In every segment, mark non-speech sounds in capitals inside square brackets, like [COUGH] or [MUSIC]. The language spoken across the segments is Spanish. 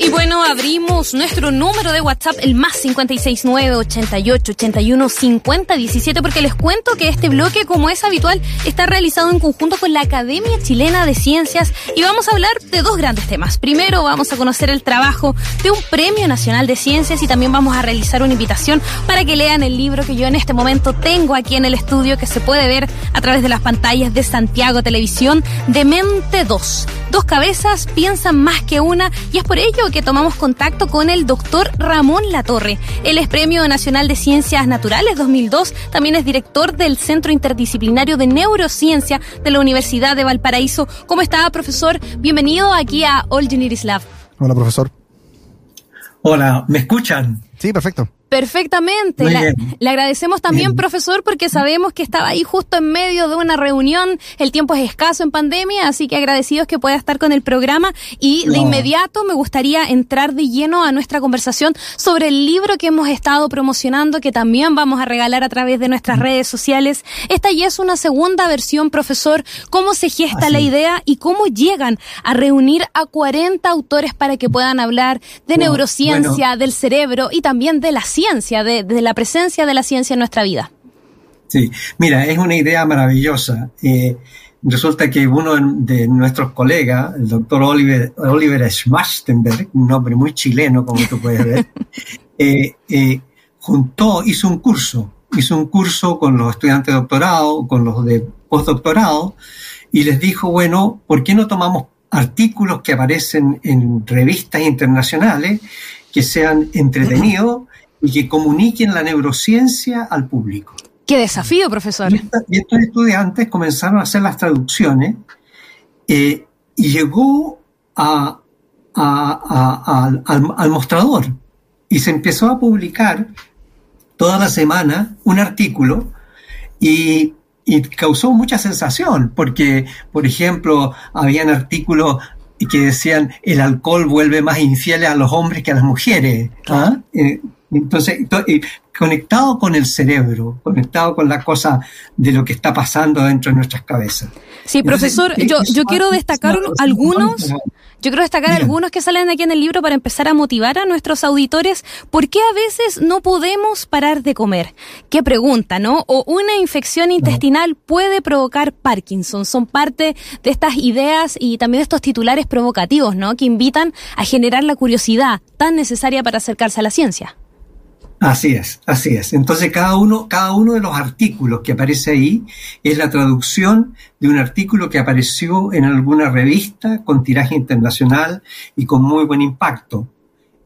Y bueno, abrimos nuestro número de WhatsApp, el más 569 88 81 50 17, porque les cuento que este bloque, como es habitual, está realizado en conjunto con la Academia Chilena de Ciencias y vamos a hablar de dos grandes temas. Primero, vamos a conocer el trabajo de un Premio Nacional de Ciencias y también vamos a realizar una invitación para que lean el libro que yo en este momento tengo aquí en el estudio, que se puede ver a través de las pantallas de Santiago Televisión, de Mente 2. Dos cabezas piensan más que una y es por ello que tomamos contacto con el doctor Ramón Latorre. Él es Premio Nacional de Ciencias Naturales 2002, también es director del Centro Interdisciplinario de Neurociencia de la Universidad de Valparaíso. ¿Cómo está, profesor? Bienvenido aquí a All Unities Lab. Hola, profesor. Hola, ¿me escuchan? Sí, perfecto. Perfectamente. le agradecemos también, profesor, porque sabemos que estaba ahí justo en medio de una reunión. El tiempo es escaso en pandemia, así que agradecidos que pueda estar con el programa. Y de inmediato me gustaría entrar de lleno a nuestra conversación sobre el libro que hemos estado promocionando, que también vamos a regalar a través de nuestras redes sociales. Esta ya es una segunda versión, profesor. ¿Cómo se gesta la idea y cómo llegan a reunir a 40 autores para que puedan hablar de neurociencia, del cerebro y también de la ciencia, de, la presencia de la ciencia en nuestra vida. Sí, mira, es una idea maravillosa. Eh, resulta que uno de nuestros colegas, el doctor Oliver, Oliver Schmachtenberg, un nombre muy chileno, como tú puedes ver, [LAUGHS] eh, eh, juntó, hizo un curso, hizo un curso con los estudiantes de doctorado, con los de postdoctorado, y les dijo, bueno, ¿por qué no tomamos artículos que aparecen en revistas internacionales que sean entretenidos y que comuniquen la neurociencia al público. Qué desafío, profesor. Y, estos estudiantes comenzaron a hacer las traducciones eh, y llegó a, al, mostrador y se empezó a publicar toda la semana un artículo y, y causó mucha sensación porque, por ejemplo, habían artículos que decían el alcohol vuelve más infieles a los hombres que a las mujeres. ¿ah? Eh, entonces, conectado con el cerebro, conectado con la cosa de lo que está pasando dentro de nuestras cabezas. Sí, profesor, yo, yo quiero destacar algunos, yo quiero destacar algunos que salen aquí en el libro para empezar a motivar a nuestros auditores. ¿Por qué a veces no podemos parar de comer? Qué pregunta, ¿no? O una infección intestinal puede provocar Parkinson. Son parte de estas ideas y también de estos titulares provocativos, ¿no? Que invitan a generar la curiosidad tan necesaria para acercarse a la ciencia. Así es, así es. Entonces cada uno, cada uno de los artículos que aparece ahí es la traducción de un artículo que apareció en alguna revista con tiraje internacional y con muy buen impacto.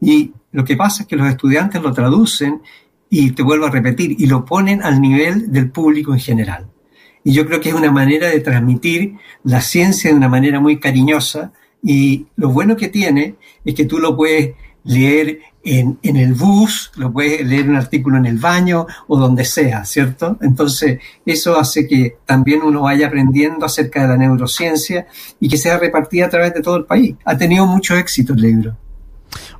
Y lo que pasa es que los estudiantes lo traducen y te vuelvo a repetir, y lo ponen al nivel del público en general. Y yo creo que es una manera de transmitir la ciencia de una manera muy cariñosa y lo bueno que tiene es que tú lo puedes leer en, en, el bus, lo puedes leer un artículo en el baño o donde sea, ¿cierto? Entonces, eso hace que también uno vaya aprendiendo acerca de la neurociencia y que sea repartida a través de todo el país. Ha tenido mucho éxito el libro.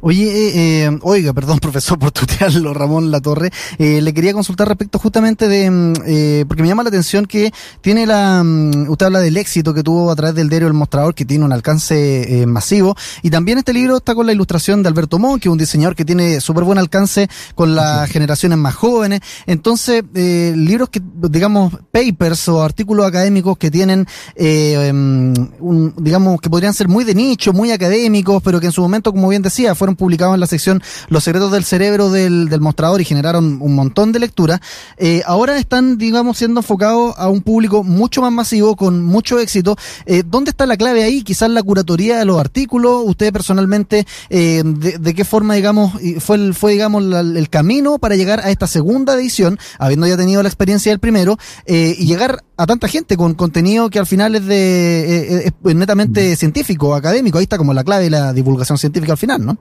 Oye, eh, eh, oiga, [LAUGHS] perdón, profesor, por tutearlo, Ramón Latorre. Eh, le quería consultar respecto justamente de, mm, eh, porque me llama la atención que tiene la, mm, usted habla del éxito que tuvo a través del diario El Mostrador, que tiene un alcance eh, masivo, y también este libro está con la ilustración de Alberto Mon, que es un diseñador que tiene súper buen alcance con las generaciones más jóvenes. Entonces, eh, libros que, digamos, papers o artículos académicos que tienen, eh, mm, un, digamos, que podrían ser muy de nicho, muy académicos, pero que en su momento, como bien decía, fueron publicados en la sección Los secretos del cerebro del, mostrador y generaron un montón de lecturas. Eh, ahora están, digamos, siendo enfocados a un público mucho más masivo, con mucho éxito. Eh, ¿Dónde está la clave ahí? Quizás la curatoría de los artículos. Usted personalmente, eh, de, qué forma, digamos, fue, fue digamos, el camino para llegar a esta segunda edición, habiendo ya tenido la experiencia del primero, y llegar a tanta gente con contenido que al final es de es netamente científico, académico. Ahí está como la clave de la divulgación científica al final, ¿no?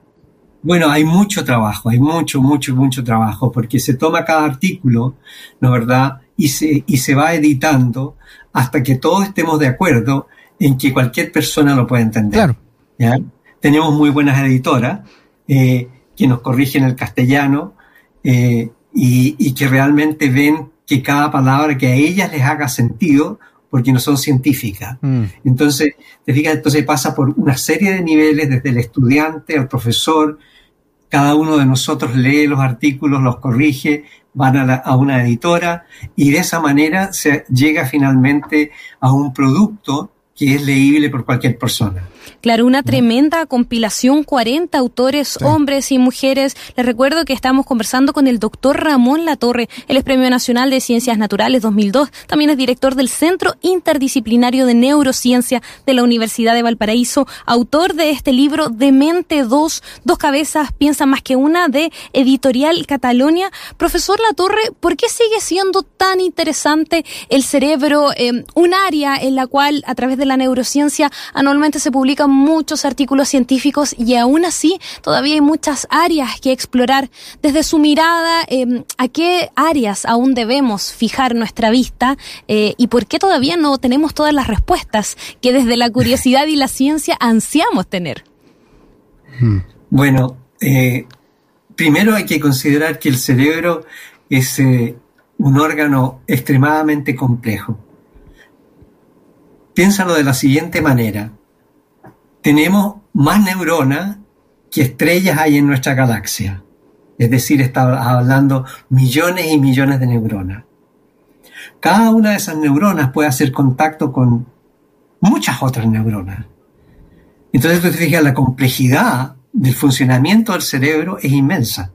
Bueno, hay mucho trabajo, hay mucho, mucho, mucho trabajo, porque se toma cada artículo, ¿no verdad? Y se, y se va editando hasta que todos estemos de acuerdo en que cualquier persona lo pueda entender. Claro. ¿ya? Tenemos muy buenas editoras, eh, que nos corrigen el castellano eh, y, que realmente ven que cada palabra que a ellas les haga sentido porque no son científicas. Mm. Entonces, te fijas, entonces pasa por una serie de niveles, desde el estudiante al profesor, cada uno de nosotros lee los artículos, los corrige, van a, a, una editora y de esa manera se llega finalmente a un producto que es leíble por cualquier persona. Claro, una tremenda compilación, 40 autores, hombres y mujeres. Les recuerdo que estamos conversando con el doctor Ramón Latorre, él es Premio Nacional de Ciencias Naturales 2002, también es director del Centro Interdisciplinario de Neurociencia de la Universidad de Valparaíso, autor de este libro Demente 2, Dos Cabezas Piensan Más que Una, de Editorial Catalonia. Profesor Latorre, ¿por qué sigue siendo tan interesante el cerebro, eh, un área en la cual a través de la neurociencia anualmente se publican muchos artículos científicos y aún así todavía hay muchas áreas que explorar. Desde su mirada, em, ¿a qué áreas aún debemos fijar nuestra vista eh, y por qué todavía no tenemos todas las respuestas que desde la curiosidad y la ciencia ansiamos tener? Hmm. Bueno, eh, primero hay que considerar que el cerebro es eh, un órgano extremadamente complejo. Piénsalo de la siguiente manera tenemos más neuronas que estrellas hay en nuestra galaxia. Es decir, está hablando millones y millones de neuronas. Cada una de esas neuronas puede hacer contacto con muchas otras neuronas. Entonces tú te fijas, la complejidad del funcionamiento del cerebro es inmensa.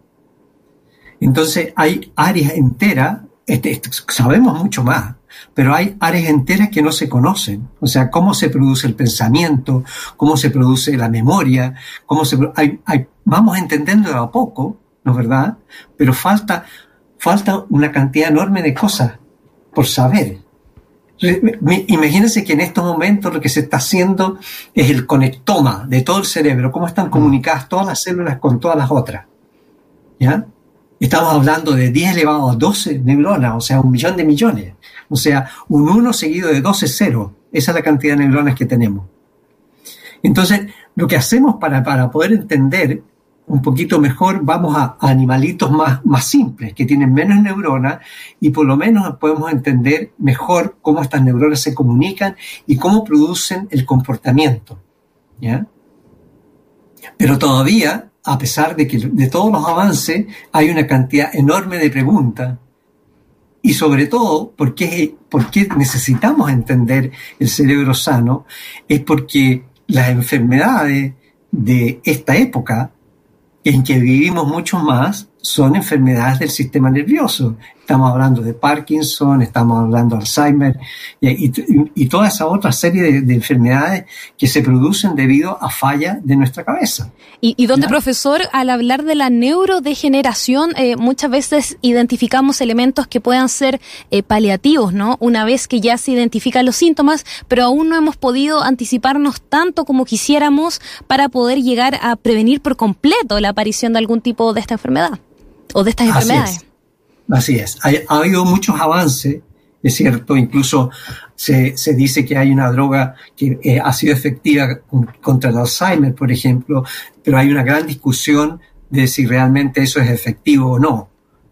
Entonces hay áreas enteras, este, sabemos mucho más, pero hay áreas enteras que no se conocen. O sea, cómo se produce el pensamiento, cómo se produce la memoria, cómo se hay, vamos entendiendo a poco, ¿no es verdad? Pero falta, falta una cantidad enorme de cosas por saber. Imagínense que en estos momentos lo que se está haciendo es el conectoma de todo el cerebro, cómo están comunicadas todas las células con todas las otras. ¿Ya? Estamos hablando de 10 elevado a 12 neuronas, o sea, un millón de millones. O sea, un 1 seguido de 12 es 0. Esa es la cantidad de neuronas que tenemos. Entonces, lo que hacemos para, para poder entender un poquito mejor, vamos a, animalitos más, más simples, que tienen menos neuronas, y por lo menos podemos entender mejor cómo estas neuronas se comunican y cómo producen el comportamiento. ¿ya? Pero todavía, a pesar de que de todos los avances, hay una cantidad enorme de preguntas y sobre todo, ¿por qué, necesitamos entender el cerebro sano? Es porque las enfermedades de esta época, en que vivimos mucho más, son enfermedades del sistema nervioso. Estamos hablando de Parkinson, estamos hablando de Alzheimer y, toda esa otra serie de, enfermedades que se producen debido a falla de nuestra cabeza. Y, donde, profesor, al hablar de la neurodegeneración, eh, muchas veces identificamos elementos que puedan ser eh, paliativos, ¿no? Una vez que ya se identifican los síntomas, pero aún no hemos podido anticiparnos tanto como quisiéramos para poder llegar a prevenir por completo la aparición de algún tipo de esta enfermedad o de estas enfermedades. Así es, ha habido muchos avances, es cierto, incluso se, dice que hay una droga que eh, ha sido efectiva contra el Alzheimer, por ejemplo, pero hay una gran discusión de si realmente eso es efectivo o no,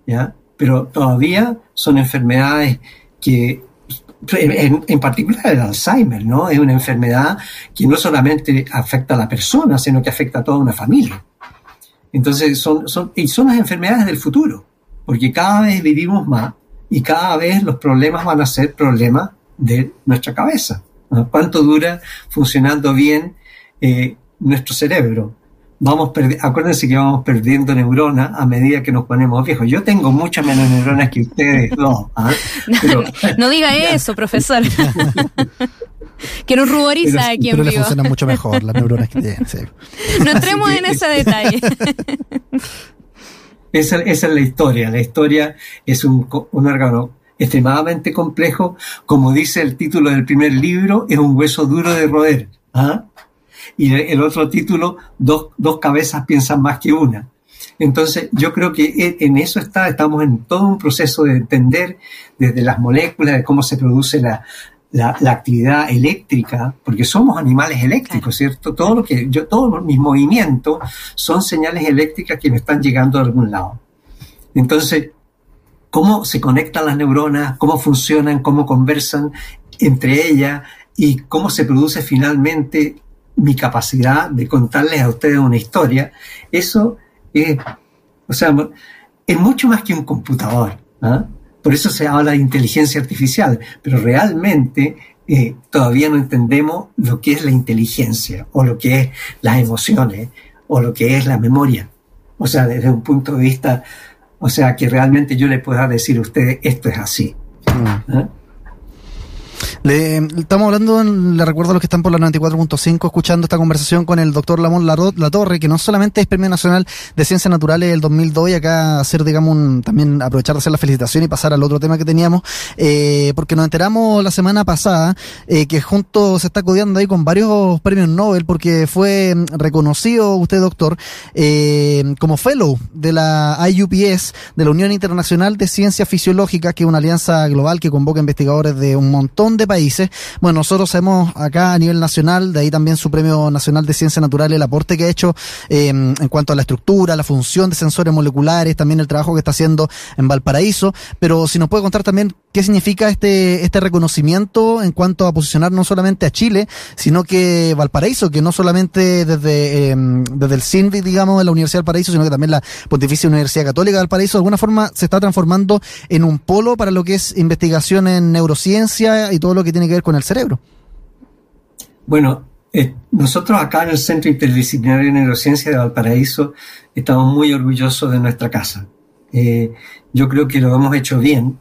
¿ya? Pero todavía son enfermedades que en, particular el Alzheimer, ¿no? Es una enfermedad que no solamente afecta a la persona, sino que afecta a toda una familia. Entonces, son, son, y son las enfermedades del futuro porque cada vez vivimos más y cada vez los problemas van a ser problemas de nuestra cabeza. ¿Cuánto dura funcionando bien eh, nuestro cerebro? Vamos acuérdense que vamos perdiendo neuronas a medida que nos ponemos viejos. Yo tengo muchas menos neuronas que ustedes dos. ¿ah? [LAUGHS] no diga [LAUGHS] eso, profesor. [LAUGHS] que nos ruboriza aquí en pero le funcionan mucho mejor las neuronas que tienen. No entremos en ese detalle. Esa, es la historia. La historia es un, órgano extremadamente complejo. Como dice el título del primer libro, es un hueso duro de roer. ¿ah? Y el otro título, dos, dos cabezas piensan más que una. Entonces, yo creo que en eso está, estamos en todo un proceso de entender desde las moléculas, de cómo se produce la, la, actividad eléctrica, porque somos animales eléctricos, ¿cierto? Todo lo que yo, todos mis movimientos son señales eléctricas que me están llegando de algún lado. Entonces, cómo se conectan las neuronas, cómo funcionan, cómo conversan entre ellas y cómo se produce finalmente mi capacidad de contarles a ustedes una historia, eso es, o sea, es mucho más que un computador. ¿ah? Por eso se habla de inteligencia artificial, pero realmente eh, todavía no entendemos lo que es la inteligencia o lo que es las emociones o lo que es la memoria. O sea, desde un punto de vista, o sea, que realmente yo le pueda decir a ustedes, esto es así. Mm. ¿Ah? Le, estamos hablando, le recuerdo a los que están por la 94.5 escuchando esta conversación con el doctor Lamón La Torre, que no solamente es Premio Nacional de Ciencias Naturales del 2002 y acá hacer, digamos, también aprovechar de hacer la felicitación y pasar al otro tema que teníamos, eh, porque nos enteramos la semana pasada eh, que junto se está codeando ahí con varios premios Nobel porque fue reconocido usted, doctor, eh, como fellow de la IUPS, de la Unión Internacional de Ciencias Fisiológicas, que es una alianza global que convoca investigadores de un montón de países. Bueno, nosotros sabemos acá a nivel nacional, de ahí también su Premio Nacional de Ciencias Naturales, el aporte que ha hecho em, en cuanto a la estructura, la función de sensores moleculares, también el trabajo que está haciendo en Valparaíso. Pero si nos puede contar también qué significa este, este reconocimiento en cuanto a posicionar no solamente a Chile, sino que Valparaíso, que no solamente desde, em, desde el CINVI, digamos, de la Universidad del Paraíso, sino que también la Pontificia Universidad Católica del Paraíso, de alguna forma se está transformando en un polo para lo que es investigación en neurociencia y todo lo que tiene que ver con el cerebro. Bueno, eh, nosotros acá en el Centro Interdisciplinario de Neurociencia de Valparaíso estamos muy orgullosos de nuestra casa. Eh, yo creo que lo hemos hecho bien,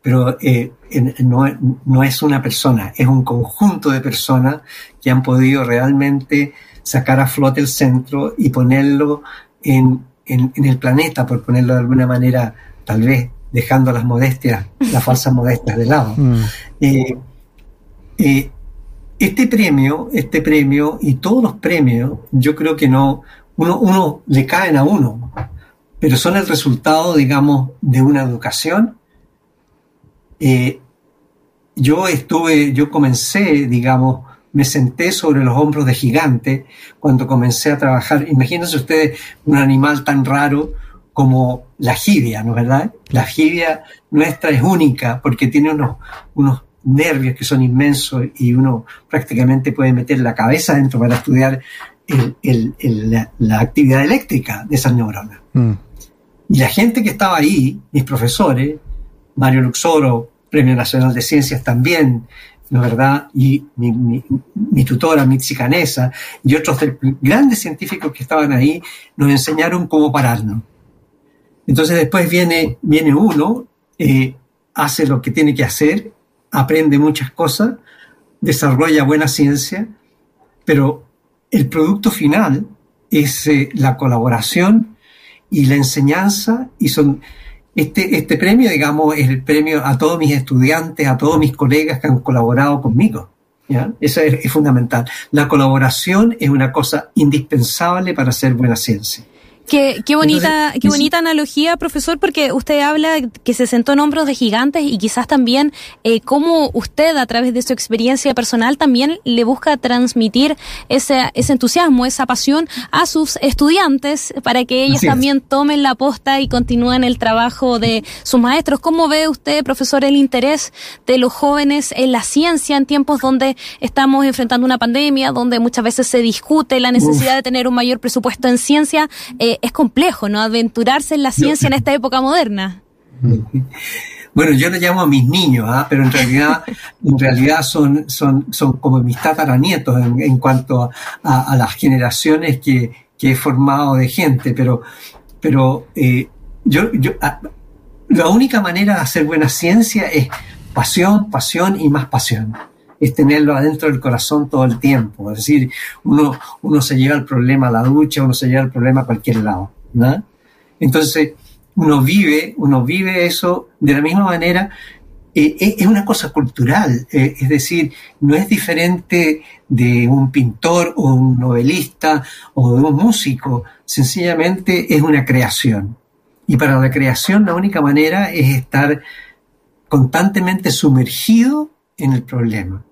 pero eh, no, es una persona, es un conjunto de personas que han podido realmente sacar a flote el centro y ponerlo en, el planeta, por ponerlo de alguna manera, tal vez dejando las modestias, las falsas modestias de lado. Mm. Eh, este premio, este premio y todos los premios, yo creo que no, uno, uno le caen a uno, pero son el resultado, digamos, de una educación. Eh, yo estuve, yo comencé, digamos, me senté sobre los hombros de gigante cuando comencé a trabajar. Imagínense ustedes un animal tan raro como la jibia, ¿no es verdad? La jibia nuestra es única porque tiene unos, unos nervios que son inmensos y uno prácticamente puede meter la cabeza dentro para estudiar la, actividad eléctrica de esas neuronas. Mm. Y la gente que estaba ahí, mis profesores, Mario Luxoro, Premio Nacional de Ciencias también, ¿no verdad? Y mi, tutora, Mitzi Canesa, y otros grandes científicos que estaban ahí, nos enseñaron cómo pararnos. Entonces después viene, viene uno, eh, hace lo que tiene que hacer aprende muchas cosas, desarrolla buena ciencia, pero el producto final es eh, la colaboración y la enseñanza y son este, este premio, digamos, es el premio a todos mis estudiantes, a todos mis colegas que han colaborado conmigo. ¿ya? Eso es fundamental. La colaboración es una cosa indispensable para hacer buena ciencia. Qué, qué bonita, qué bonita analogía, profesor, porque usted habla que se sentó en hombros de gigantes y quizás también eh, cómo usted, a través de su experiencia personal, también le busca transmitir ese, ese entusiasmo, esa pasión a sus estudiantes para que ellos también tomen la posta y continúen el trabajo de sus maestros. ¿Cómo ve usted, profesor, el interés de los jóvenes en la ciencia en tiempos donde estamos enfrentando una pandemia, donde muchas veces se discute la necesidad de tener un mayor presupuesto en ciencia? Eh, es complejo, ¿no? Aventurarse en la ciencia en esta época moderna. [LAUGHS] Bueno, yo le llamo a mis niños, ¿ah? pero en realidad, en realidad son, son, son como mis tataranietos en, cuanto a, las generaciones que, he formado de gente, pero, pero eh, yo, yo, ah, la única manera de hacer buena ciencia es pasión, pasión y más pasión es tenerlo adentro del corazón todo el tiempo. Es decir, uno, uno se lleva el problema a la ducha, uno se lleva el problema a cualquier lado. ¿no? Entonces, uno vive, uno vive eso de la misma manera. Eh, es una cosa cultural, eh, es decir, no es diferente de un pintor o un novelista o de un músico, sencillamente es una creación. Y para la creación la única manera es estar constantemente sumergido en el problema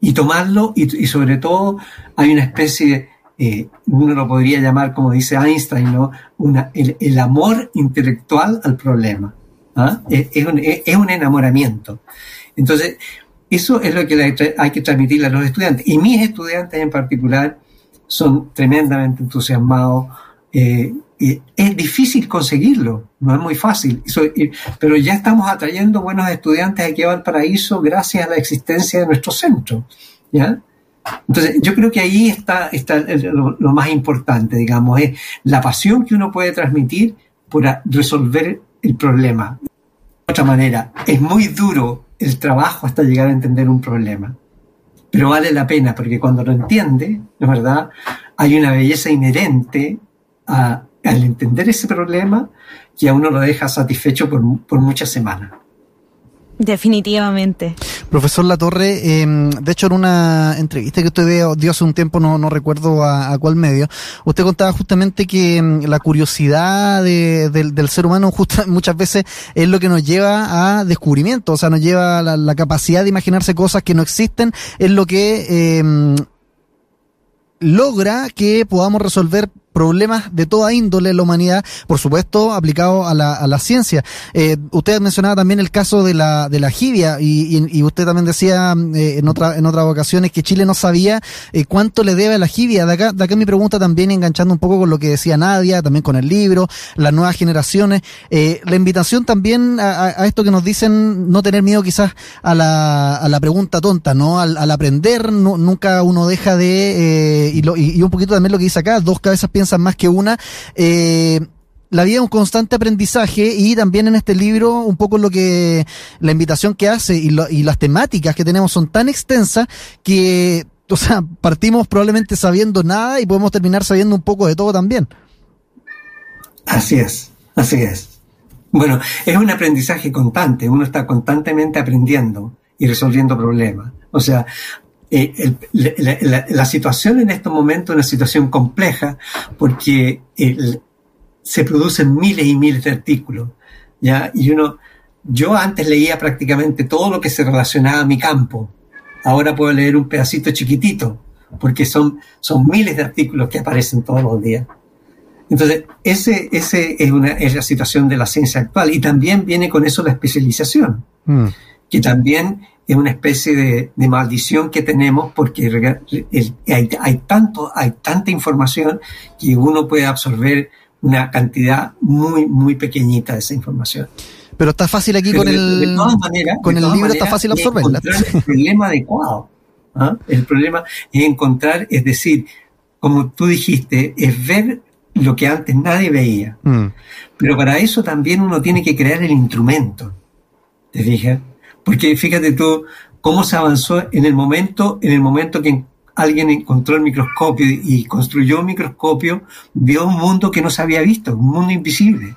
y tomarlo y, sobre todo hay una especie, eh, uno lo podría llamar como dice Einstein, ¿no? Una, el, amor intelectual al problema. ¿ah? Es, un, es, un, enamoramiento. Entonces, eso es lo que hay que transmitirle a los estudiantes. Y mis estudiantes en particular son tremendamente entusiasmados. Eh, es difícil conseguirlo, no es muy fácil, pero ya estamos atrayendo buenos estudiantes aquí a Valparaíso gracias a la existencia de nuestro centro. ¿ya? Entonces, yo creo que ahí está, está lo, más importante, digamos, es la pasión que uno puede transmitir por resolver el problema. De otra manera, es muy duro el trabajo hasta llegar a entender un problema, pero vale la pena porque cuando lo entiende, de verdad, hay una belleza inherente a al entender ese problema que a uno lo deja satisfecho por, por muchas semanas. Definitivamente. Profesor Latorre, eh, de hecho en una entrevista que usted dio hace un tiempo, no, no recuerdo a, cuál medio, usted contaba justamente que em, la curiosidad del ser humano [LAUGHS] muchas veces es lo que nos lleva a descubrimiento, o sea, nos lleva a la, capacidad de imaginarse cosas que no existen, es lo que em, logra que podamos resolver problemas de toda índole en la humanidad, por supuesto, aplicado a la, a la ciencia. Eh, usted mencionaba también el caso de la, de la jibia y, y, usted también decía eh, en, otra, en otras ocasiones que Chile no sabía eh, cuánto le debe a la jibia. De acá, de acá mi pregunta también enganchando un poco con lo que decía Nadia, también con el libro, las nuevas generaciones. Eh, la invitación también a, a, esto que nos dicen, no tener miedo quizás a la, a la pregunta tonta, ¿no? Al, al aprender, nunca uno deja de, y, lo, y, un poquito también lo que dice acá, dos cabezas piensan más que una. Eh, la vida es un constante aprendizaje y también en este libro un poco lo que la invitación que hace y, y las temáticas que tenemos son tan extensas que, o sea, partimos probablemente sabiendo nada y podemos terminar sabiendo un poco de todo también. Así es, así es. Bueno, es un aprendizaje constante, uno está constantemente aprendiendo y resolviendo problemas. O sea, eh, la, situación en estos momentos es una situación compleja porque se producen miles y miles de artículos. ¿ya? Y uno, yo antes leía prácticamente todo lo que se relacionaba a mi campo. Ahora puedo leer un pedacito chiquitito porque son, son miles de artículos que aparecen todos los días. Entonces, ese, ese es, una, es la situación de la ciencia actual. Y también viene con eso la especialización, mm. que también es una especie de, maldición que tenemos porque hay, tanto, hay tanta información que uno puede absorber una cantidad muy, muy pequeñita de esa información. Pero está fácil aquí con el, con el libro, está fácil absorberla. el problema adecuado. ¿ah? El problema es encontrar, es decir, como tú dijiste, es ver lo que antes nadie veía. Mm. Pero para eso también uno tiene que crear el instrumento. ¿Te fijas? Porque fíjate tú cómo se avanzó en el momento, en el momento que alguien encontró el microscopio y construyó un microscopio, vio un mundo que no se había visto, un mundo invisible.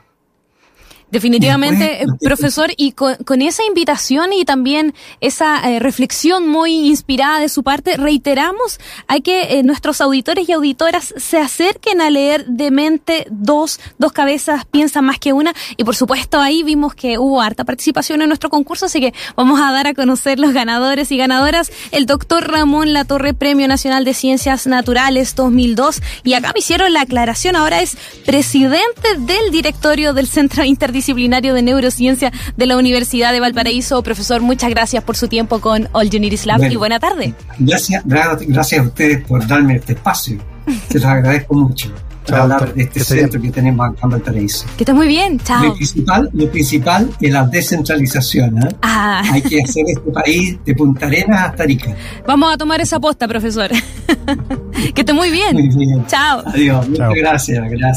Definitivamente, profesor, y con, esa invitación y también esa eh, reflexión muy inspirada de su parte, reiteramos hay que eh, nuestros auditores y auditoras se acerquen a leer de mente dos, dos cabezas piensan más que una, y por supuesto ahí vimos que hubo harta participación en nuestro concurso, así que vamos a dar a conocer los ganadores y ganadoras, el doctor Ramón Latorre, Premio Nacional de Ciencias Naturales 2002, y acá me hicieron la aclaración, ahora es presidente del directorio del Centro Interdisciplinario disciplinario de neurociencia de la Universidad de Valparaíso. Profesor, muchas gracias por su tiempo con All You Need Is Love y buena tarde. Gracias, gracias a ustedes por darme este espacio. [LAUGHS] Se los agradezco mucho. Para hablar de este centro que tenemos acá en Valparaíso. Que esté muy bien, chao. Lo principal, lo principal es la descentralización. ¿eh? Ah. [LAUGHS] Hay que hacer este país de Punta Arenas hasta Arica. Vamos a tomar esa posta, profesor. [LAUGHS] que esté muy bien. Muy bien. Chao. Adiós. Muchas gracias. Gracias.